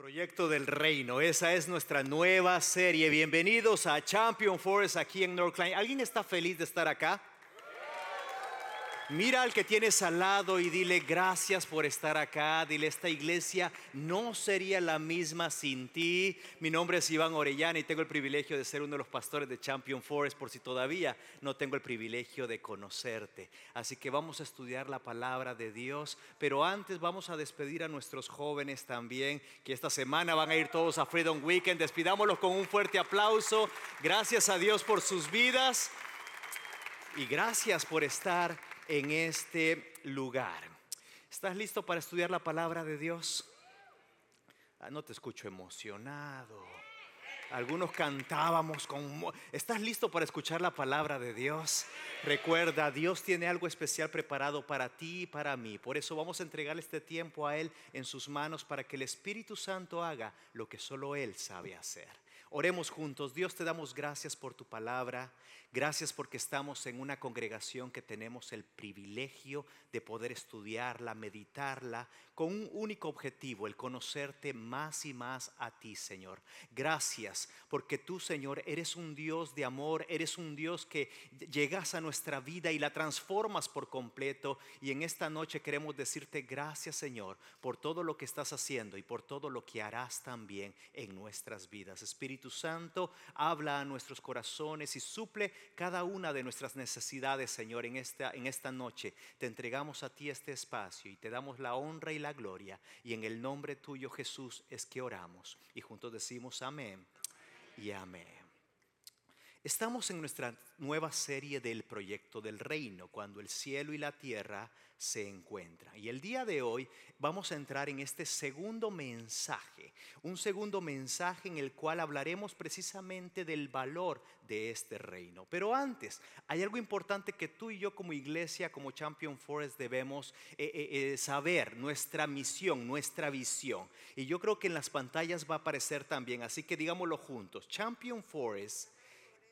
Proyecto del Reino, esa es nuestra nueva serie. Bienvenidos a Champion Forest aquí en North Klein. ¿Alguien está feliz de estar acá? Mira al que tienes al lado y dile gracias por estar acá. Dile, esta iglesia no sería la misma sin ti. Mi nombre es Iván Orellana y tengo el privilegio de ser uno de los pastores de Champion Forest por si todavía no tengo el privilegio de conocerte. Así que vamos a estudiar la palabra de Dios. Pero antes vamos a despedir a nuestros jóvenes también, que esta semana van a ir todos a Freedom Weekend. Despidámoslos con un fuerte aplauso. Gracias a Dios por sus vidas. Y gracias por estar en este lugar. ¿Estás listo para estudiar la palabra de Dios? Ah, no te escucho emocionado. Algunos cantábamos con... ¿Estás listo para escuchar la palabra de Dios? Recuerda, Dios tiene algo especial preparado para ti y para mí. Por eso vamos a entregar este tiempo a Él en sus manos para que el Espíritu Santo haga lo que solo Él sabe hacer. Oremos juntos. Dios te damos gracias por tu palabra. Gracias porque estamos en una congregación que tenemos el privilegio de poder estudiarla, meditarla, con un único objetivo, el conocerte más y más a ti, Señor. Gracias porque tú, Señor, eres un Dios de amor, eres un Dios que llegas a nuestra vida y la transformas por completo. Y en esta noche queremos decirte gracias, Señor, por todo lo que estás haciendo y por todo lo que harás también en nuestras vidas. Espíritu Santo, habla a nuestros corazones y suple cada una de nuestras necesidades, Señor, en esta, en esta noche. Te entregamos a ti este espacio y te damos la honra y la gloria. Y en el nombre tuyo, Jesús, es que oramos. Y juntos decimos amén y amén. Estamos en nuestra nueva serie del proyecto del reino, cuando el cielo y la tierra se encuentran. Y el día de hoy vamos a entrar en este segundo mensaje, un segundo mensaje en el cual hablaremos precisamente del valor de este reino. Pero antes, hay algo importante que tú y yo como iglesia, como Champion Forest, debemos eh, eh, eh, saber, nuestra misión, nuestra visión. Y yo creo que en las pantallas va a aparecer también, así que digámoslo juntos, Champion Forest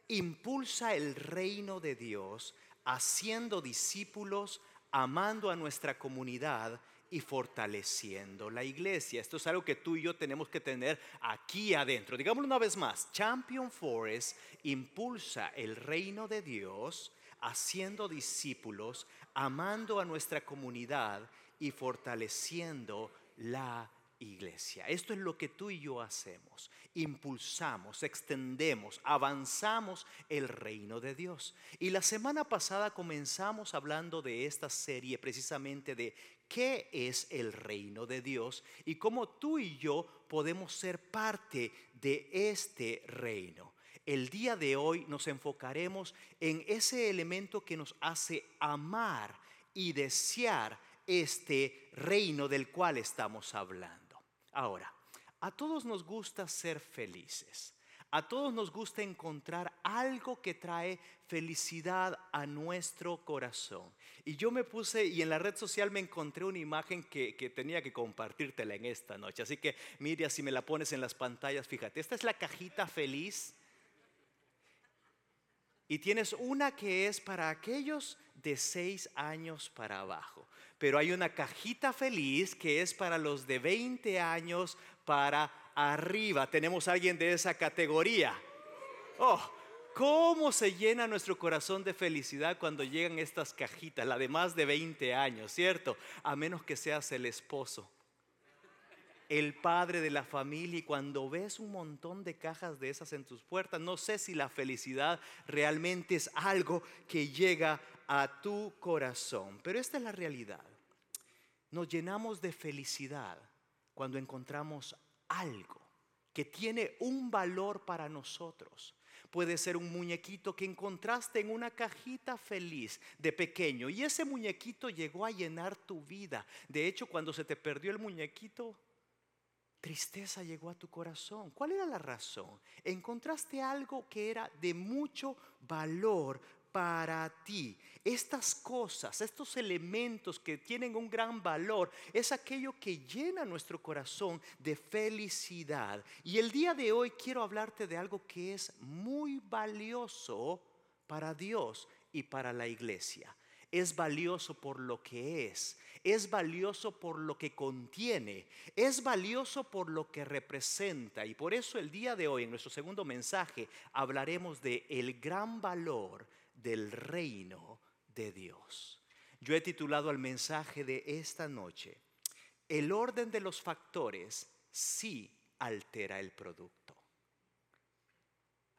impulsa el reino de Dios haciendo discípulos, amando a nuestra comunidad y fortaleciendo la iglesia. Esto es algo que tú y yo tenemos que tener aquí adentro. Digámoslo una vez más, Champion Forest impulsa el reino de Dios haciendo discípulos, amando a nuestra comunidad y fortaleciendo la iglesia. Esto es lo que tú y yo hacemos. Impulsamos, extendemos, avanzamos el reino de Dios. Y la semana pasada comenzamos hablando de esta serie precisamente de qué es el reino de Dios y cómo tú y yo podemos ser parte de este reino. El día de hoy nos enfocaremos en ese elemento que nos hace amar y desear este reino del cual estamos hablando. Ahora, a todos nos gusta ser felices. A todos nos gusta encontrar algo que trae felicidad a nuestro corazón. Y yo me puse y en la red social me encontré una imagen que, tenía que compartírtela en esta noche. Así que Miriam, si me la pones en las pantallas, fíjate, esta es la cajita feliz. Y tienes una que es para aquellos de seis años para abajo. Pero hay una cajita feliz que es para los de 20 años para arriba. Tenemos a alguien de esa categoría. Oh, ¿cómo se llena nuestro corazón de felicidad cuando llegan estas cajitas, la de más de 20 años, ¿cierto? A menos que seas el esposo el padre de la familia y cuando ves un montón de cajas de esas en tus puertas, no sé si la felicidad realmente es algo que llega a tu corazón, pero esta es la realidad. Nos llenamos de felicidad cuando encontramos algo que tiene un valor para nosotros. Puede ser un muñequito que encontraste en una cajita feliz de pequeño y ese muñequito llegó a llenar tu vida. De hecho, cuando se te perdió el muñequito, tristeza llegó a tu corazón. ¿Cuál era la razón? Encontraste algo que era de mucho valor para ti. Estas cosas, estos elementos que tienen un gran valor, es aquello que llena nuestro corazón de felicidad. Y el día de hoy quiero hablarte de algo que es muy valioso para Dios y para la iglesia. Es valioso por lo que es, es valioso por lo que contiene, es valioso por lo que representa. Y por eso el día de hoy, en nuestro segundo mensaje, hablaremos de el gran valor del reino de Dios. Yo he titulado al mensaje de esta noche, el orden de los factores sí altera el producto.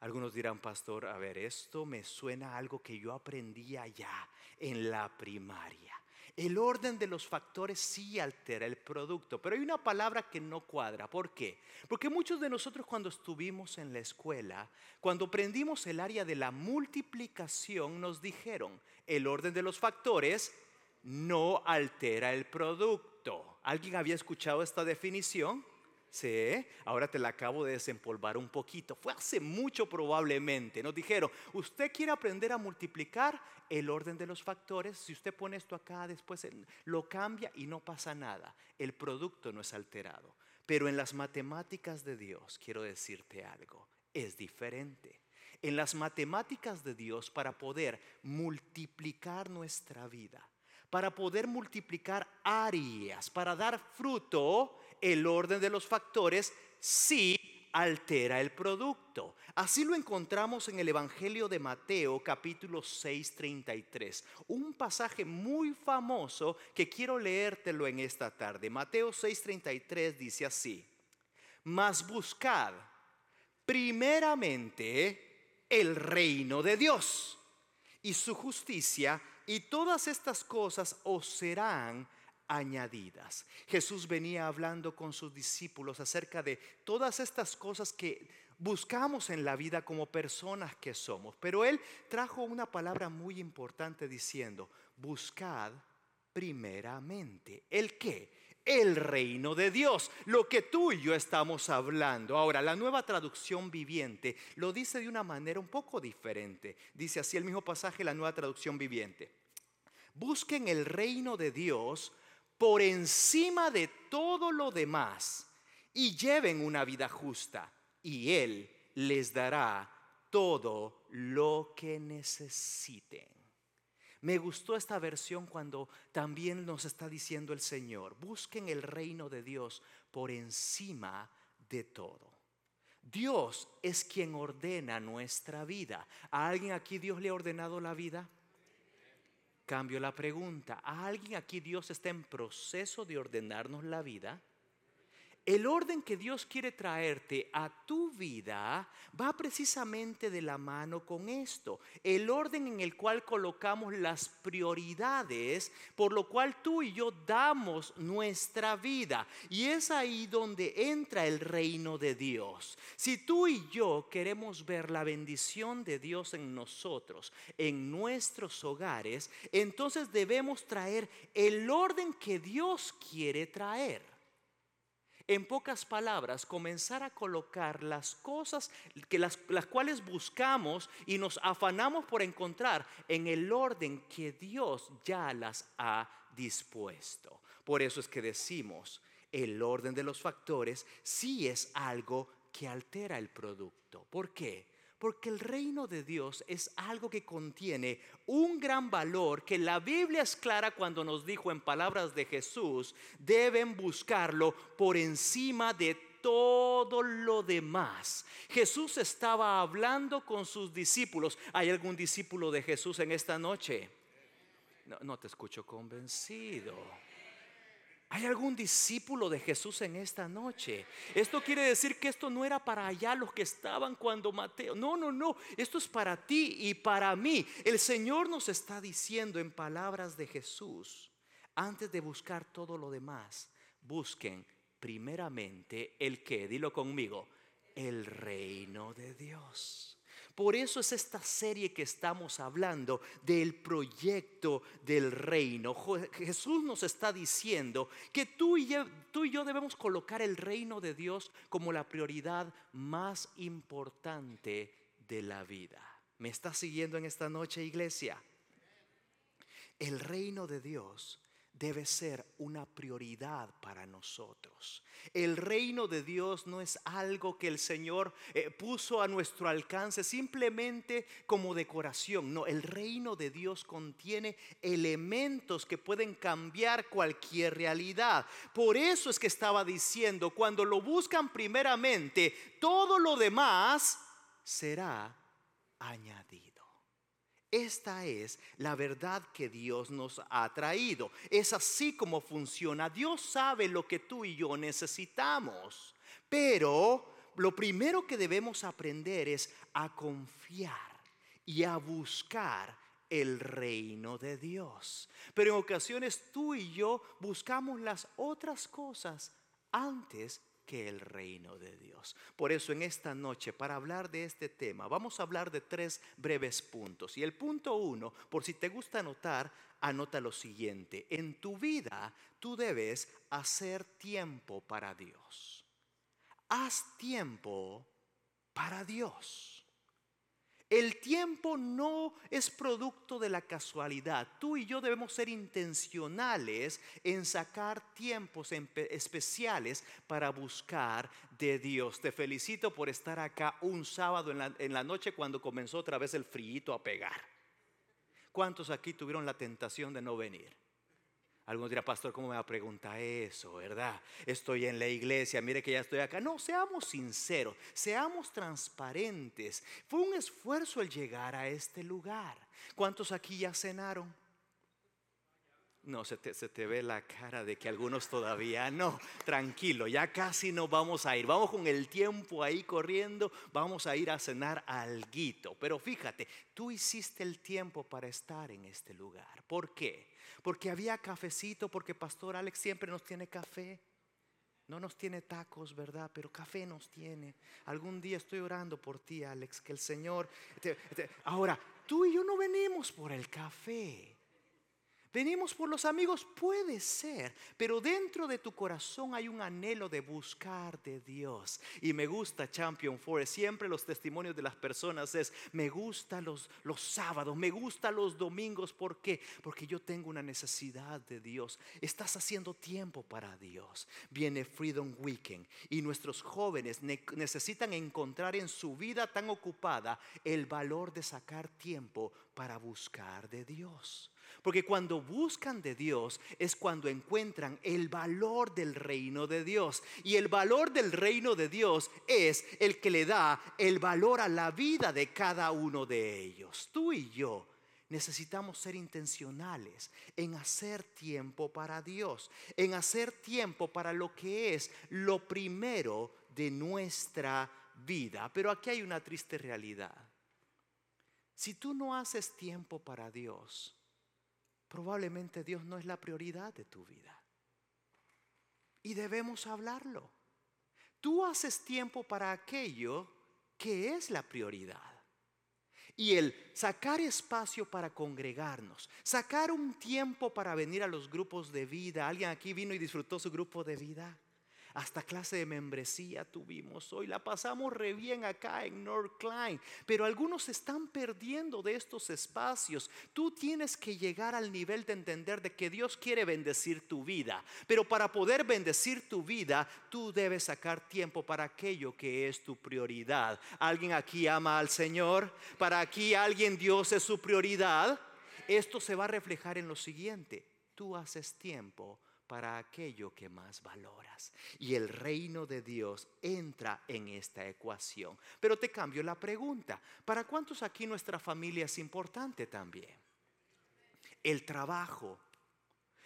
Algunos dirán, pastor, a ver, esto me suena a algo que yo aprendí allá en la primaria. El orden de los factores sí altera el producto, pero hay una palabra que no cuadra. ¿Por qué? Porque muchos de nosotros cuando estuvimos en la escuela, cuando aprendimos el área de la multiplicación, nos dijeron, el orden de los factores no altera el producto. ¿Alguien había escuchado esta definición? Sí, ahora te la acabo de desempolvar un poquito. Fue hace mucho probablemente. Nos dijeron, usted quiere aprender a multiplicar el orden de los factores. Si usted pone esto acá, después lo cambia y no pasa nada. El producto no es alterado. Pero en las matemáticas de Dios, quiero decirte algo, es diferente. En las matemáticas de Dios, para poder multiplicar nuestra vida, para poder multiplicar áreas, para dar fruto, el orden de los factores sí altera el producto. Así lo encontramos en el Evangelio de Mateo capítulo 6, 33. Un pasaje muy famoso que quiero leértelo en esta tarde. Mateo 6, 33 dice así. Mas buscad primeramente el reino de Dios y su justicia y todas estas cosas os serán añadidas. Jesús venía hablando con sus discípulos acerca de todas estas cosas que buscamos en la vida como personas que somos. Pero Él trajo una palabra muy importante diciendo, buscad primeramente. ¿El qué? El reino de Dios, lo que tú y yo estamos hablando. Ahora, la nueva traducción viviente lo dice de una manera un poco diferente. Dice así el mismo pasaje, la nueva traducción viviente. Busquen el reino de Dios por encima de todo lo demás y lleven una vida justa y Él les dará todo lo que necesiten. Me gustó esta versión cuando también nos está diciendo el Señor, busquen el reino de Dios por encima de todo. Dios es quien ordena nuestra vida. ¿A alguien aquí Dios le ha ordenado la vida? Cambio la pregunta, ¿a alguien aquí Dios está en proceso de ordenarnos la vida? El orden que Dios quiere traerte a tu vida va precisamente de la mano con esto. El orden en el cual colocamos las prioridades, por lo cual tú y yo damos nuestra vida. Y es ahí donde entra el reino de Dios. Si tú y yo queremos ver la bendición de Dios en nosotros, en nuestros hogares, entonces debemos traer el orden que Dios quiere traer. En pocas palabras, comenzar a colocar las cosas que las, las cuales buscamos y nos afanamos por encontrar en el orden que Dios ya las ha dispuesto. Por eso es que decimos, el orden de los factores sí es algo que altera el producto. ¿Por qué? Porque el reino de Dios es algo que contiene un gran valor que la Biblia es clara cuando nos dijo en palabras de Jesús, deben buscarlo por encima de todo lo demás. Jesús estaba hablando con sus discípulos. ¿Hay algún discípulo de Jesús en esta noche? No, te escucho convencido. ¿Hay algún discípulo de Jesús en esta noche? Esto quiere decir que esto no era para allá los que estaban cuando Mateo. No, no, no. Esto es para ti y para mí. El Señor nos está diciendo en palabras de Jesús, antes de buscar todo lo demás, busquen primeramente el que, dilo conmigo, el reino de Dios. Por eso es esta serie que estamos hablando del proyecto del reino. Jesús nos está diciendo que tú y, yo, tú y yo debemos colocar el reino de Dios como la prioridad más importante de la vida. ¿Me está siguiendo en esta noche, iglesia? El reino de Dios debe ser una prioridad para nosotros. El reino de Dios no es algo que el Señor eh, puso a nuestro alcance simplemente como decoración. No, el reino de Dios contiene elementos que pueden cambiar cualquier realidad. Por eso es que estaba diciendo, cuando lo buscan primeramente, todo lo demás será añadido. Esta es la verdad que Dios nos ha traído. Es así como funciona. Dios sabe lo que tú y yo necesitamos. Pero lo primero que debemos aprender es a confiar y a buscar el reino de Dios. Pero en ocasiones tú y yo buscamos las otras cosas antes el reino de Dios. Por eso en esta noche, para hablar de este tema, vamos a hablar de tres breves puntos. Y el punto uno, por si te gusta anotar, anota lo siguiente. En tu vida tú debes hacer tiempo para Dios. Haz tiempo para Dios. El tiempo no es producto de la casualidad. Tú y yo debemos ser intencionales en sacar tiempos especiales para buscar de Dios. Te felicito por estar acá un sábado en la, noche cuando comenzó otra vez el frío a pegar. ¿Cuántos aquí tuvieron la tentación de no venir? Algunos dirán, pastor, ¿cómo me va a preguntar eso, verdad? Estoy en la iglesia, mire que ya estoy acá. No, seamos sinceros, seamos transparentes. Fue un esfuerzo el llegar a este lugar. ¿Cuántos aquí ya cenaron? No, se te, ve la cara de que algunos todavía no. Tranquilo, ya casi no vamos a ir. Vamos con el tiempo ahí corriendo. Vamos a ir a cenar alguito. Pero fíjate, tú hiciste el tiempo para estar en este lugar. ¿Por qué? Porque había cafecito, porque Pastor Alex siempre nos tiene café. No nos tiene tacos, ¿verdad? Pero café nos tiene. Algún día estoy orando por ti, Alex, que el Señor... Ahora, tú y yo no venimos por el café. Venimos por los amigos, puede ser, pero dentro de tu corazón hay un anhelo de buscar de Dios. Y me gusta Champion Forest, siempre los testimonios de las personas es, me gusta los, los sábados, me gusta los domingos, ¿por qué? Porque yo tengo una necesidad de Dios. Estás haciendo tiempo para Dios. Viene Freedom Weekend y nuestros jóvenes necesitan encontrar en su vida tan ocupada el valor de sacar tiempo para buscar de Dios. Porque cuando buscan de Dios es cuando encuentran el valor del reino de Dios. Y el valor del reino de Dios es el que le da el valor a la vida de cada uno de ellos. Tú y yo necesitamos ser intencionales en hacer tiempo para Dios, en hacer tiempo para lo que es lo primero de nuestra vida. Pero aquí hay una triste realidad. Si tú no haces tiempo para Dios, probablemente Dios no es la prioridad de tu vida. Y debemos hablarlo. Tú haces tiempo para aquello que es la prioridad. Y el sacar espacio para congregarnos, sacar un tiempo para venir a los grupos de vida. ¿Alguien aquí vino y disfrutó su grupo de vida? Hasta clase de membresía tuvimos hoy. La pasamos re bien acá en North Klein. Pero algunos se están perdiendo de estos espacios. Tú tienes que llegar al nivel de entender de que Dios quiere bendecir tu vida. Pero para poder bendecir tu vida, tú debes sacar tiempo para aquello que es tu prioridad. ¿Alguien aquí ama al Señor? ¿Para aquí alguien Dios es su prioridad? Esto se va a reflejar en lo siguiente. Tú haces tiempo para aquello que más valoras. Y el reino de Dios entra en esta ecuación. Pero te cambio la pregunta. ¿Para cuántos aquí nuestra familia es importante también? El trabajo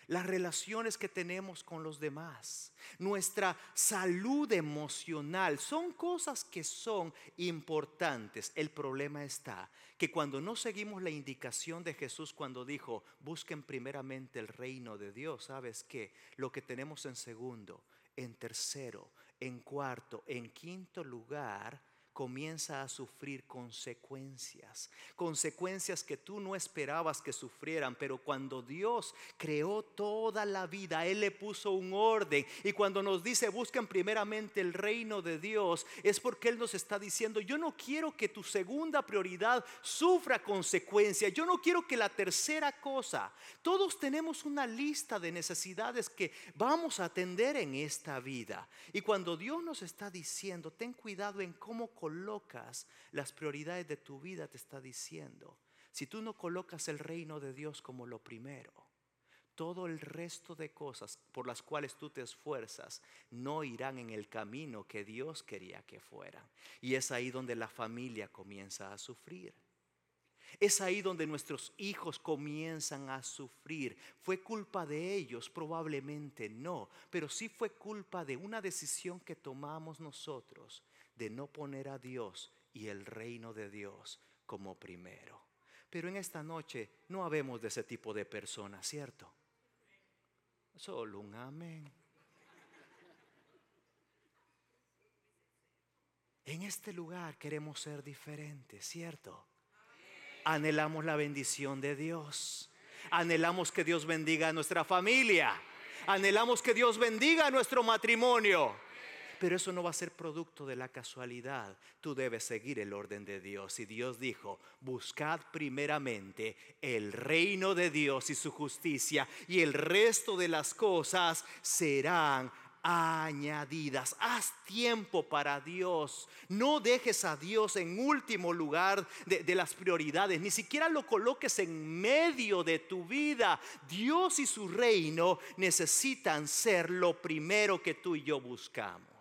las relaciones que tenemos con los demás, nuestra salud emocional, son cosas que son importantes. El problema está que cuando no seguimos la indicación de Jesús cuando dijo, busquen primeramente el reino de Dios, ¿sabes qué? Lo que tenemos en segundo, en tercero, en cuarto, en quinto lugar, comienza a sufrir consecuencias, consecuencias que tú no esperabas que sufrieran, pero cuando Dios creó toda la vida, Él le puso un orden y cuando nos dice busquen primeramente el reino de Dios, es porque Él nos está diciendo, yo no quiero que tu segunda prioridad sufra consecuencias, yo no quiero que la tercera cosa, todos tenemos una lista de necesidades que vamos a atender en esta vida. Y cuando Dios nos está diciendo, ten cuidado en cómo colocas las prioridades de tu vida, te está diciendo, si tú no colocas el reino de Dios como lo primero, todo el resto de cosas por las cuales tú te esfuerzas no irán en el camino que Dios quería que fueran. Y es ahí donde la familia comienza a sufrir. Es ahí donde nuestros hijos comienzan a sufrir. ¿Fue culpa de ellos? Probablemente no, pero sí fue culpa de una decisión que tomamos nosotros de no poner a Dios y el reino de Dios como primero. Pero en esta noche no habemos de ese tipo de personas, ¿cierto? Solo un amén. En este lugar queremos ser diferentes, ¿cierto? Anhelamos la bendición de Dios. Anhelamos que Dios bendiga a nuestra familia. Anhelamos que Dios bendiga a nuestro matrimonio. Pero eso no va a ser producto de la casualidad. Tú debes seguir el orden de Dios. Y Dios dijo, buscad primeramente el reino de Dios y su justicia y el resto de las cosas serán añadidas. Haz tiempo para Dios. No dejes a Dios en último lugar de, las prioridades. Ni siquiera lo coloques en medio de tu vida. Dios y su reino necesitan ser lo primero que tú y yo buscamos.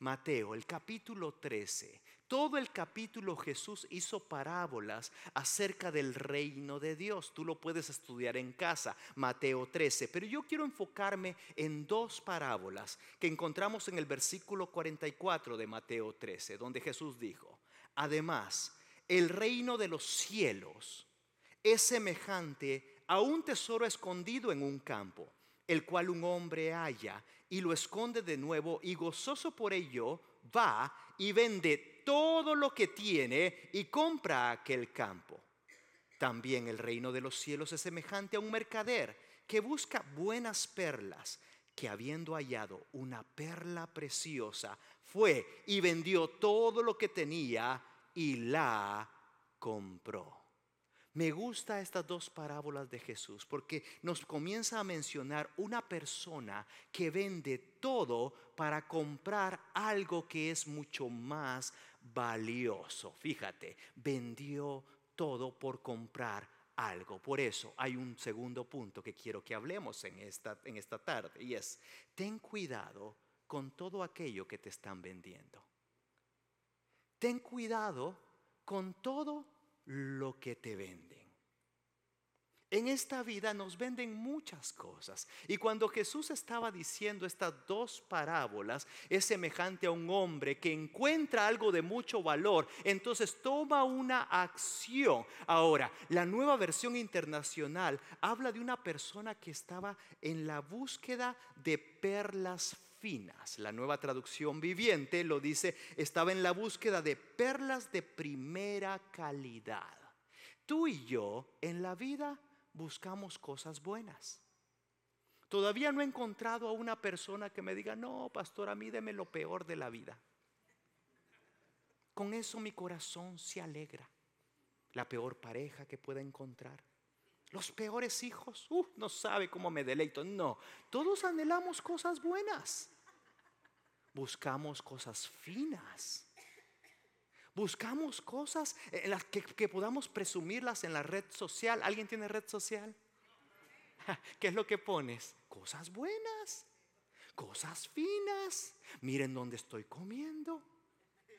Mateo, el capítulo 13 todo el capítulo Jesús hizo parábolas acerca del reino de Dios. Tú lo puedes estudiar en casa, Mateo 13. Pero yo quiero enfocarme en dos parábolas que encontramos en el versículo 44 de Mateo 13, donde Jesús dijo, además, el reino de los cielos es semejante a un tesoro escondido en un campo, el cual un hombre halla y lo esconde de nuevo y gozoso por ello va y vende todo lo que tiene y compra aquel campo. También el reino de los cielos es semejante a un mercader que busca buenas perlas, que habiendo hallado una perla preciosa, fue y vendió todo lo que tenía y la compró. Me gusta estas dos parábolas de Jesús porque nos comienza a mencionar una persona que vende todo para comprar algo que es mucho más valioso. Fíjate, vendió todo por comprar algo. Por eso hay un segundo punto que quiero que hablemos en esta, en esta tarde y es, ten cuidado con todo aquello que te están vendiendo. Ten cuidado con todo lo que te venden. En esta vida nos venden muchas cosas. Y cuando Jesús estaba diciendo estas dos parábolas, es semejante a un hombre que encuentra algo de mucho valor, entonces toma una acción. Ahora, la nueva versión internacional habla de una persona que estaba en la búsqueda de perlas La nueva traducción viviente lo dice, estaba en la búsqueda de perlas de primera calidad. Tú y yo en la vida buscamos cosas buenas. Todavía no he encontrado a una persona que me diga, no, pastor, a mí deme lo peor de la vida. Con eso mi corazón se alegra. La peor pareja que pueda encontrar. Los peores hijos, uh, no sabe cómo me deleito. No, todos anhelamos cosas buenas. Buscamos cosas finas. Buscamos cosas en las que, podamos presumirlas en la red social. ¿Alguien tiene red social? ¿Qué es lo que pones? Cosas buenas, cosas finas. Miren dónde estoy comiendo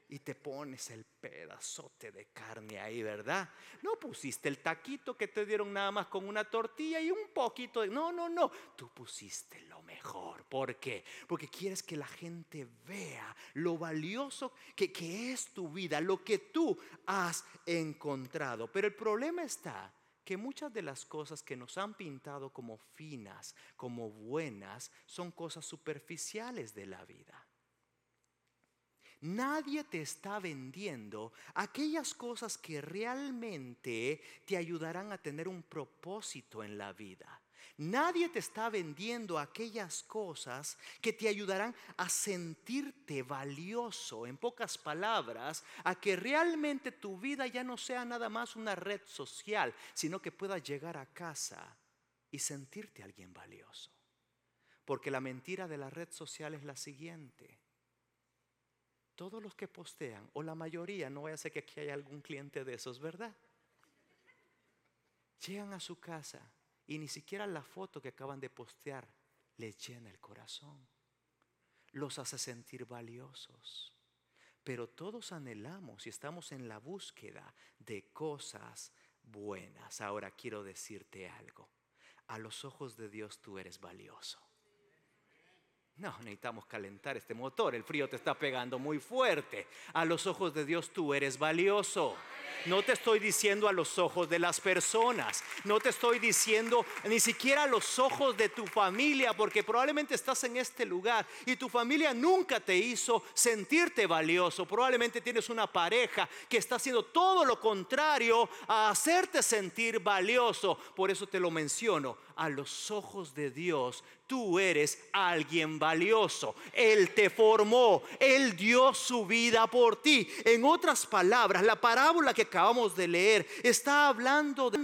y te pones el pedazote de carne ahí, ¿verdad? No pusiste el taquito que te dieron nada más con una tortilla y un poquito de... No, no, no. Tú pusiste lo mejor. ¿Por qué? Porque quieres que la gente vea lo valioso que, que es tu vida, lo que tú has encontrado. Pero el problema está que muchas de las cosas que nos han pintado como finas, como buenas, son cosas superficiales de la vida. Nadie te está vendiendo aquellas cosas que realmente te ayudarán a tener un propósito en la vida. Nadie te está vendiendo aquellas cosas que te ayudarán a sentirte valioso, en pocas palabras, a que realmente tu vida ya no sea nada más una red social, sino que puedas llegar a casa y sentirte alguien valioso. Porque la mentira de la red social es la siguiente todos los que postean, o la mayoría, no voy a ser que aquí haya algún cliente de esos, ¿verdad? Llegan a su casa y ni siquiera la foto que acaban de postear les llena el corazón. Los hace sentir valiosos. Pero todos anhelamos y estamos en la búsqueda de cosas buenas. Ahora quiero decirte algo. A los ojos de Dios tú eres valioso. No, necesitamos calentar este motor. El frío te está pegando muy fuerte. A los ojos de Dios tú eres valioso. No te estoy diciendo a los ojos de las personas. No te estoy diciendo ni siquiera a los ojos de tu familia, porque probablemente estás en este lugar y tu familia nunca te hizo sentirte valioso. Probablemente tienes una pareja que está haciendo todo lo contrario a hacerte sentir valioso. Por eso te lo menciono. A los ojos de Dios tú eres alguien valioso. Él te formó, Él dio su vida por ti. En otras palabras, la parábola que acabamos de leer está hablando de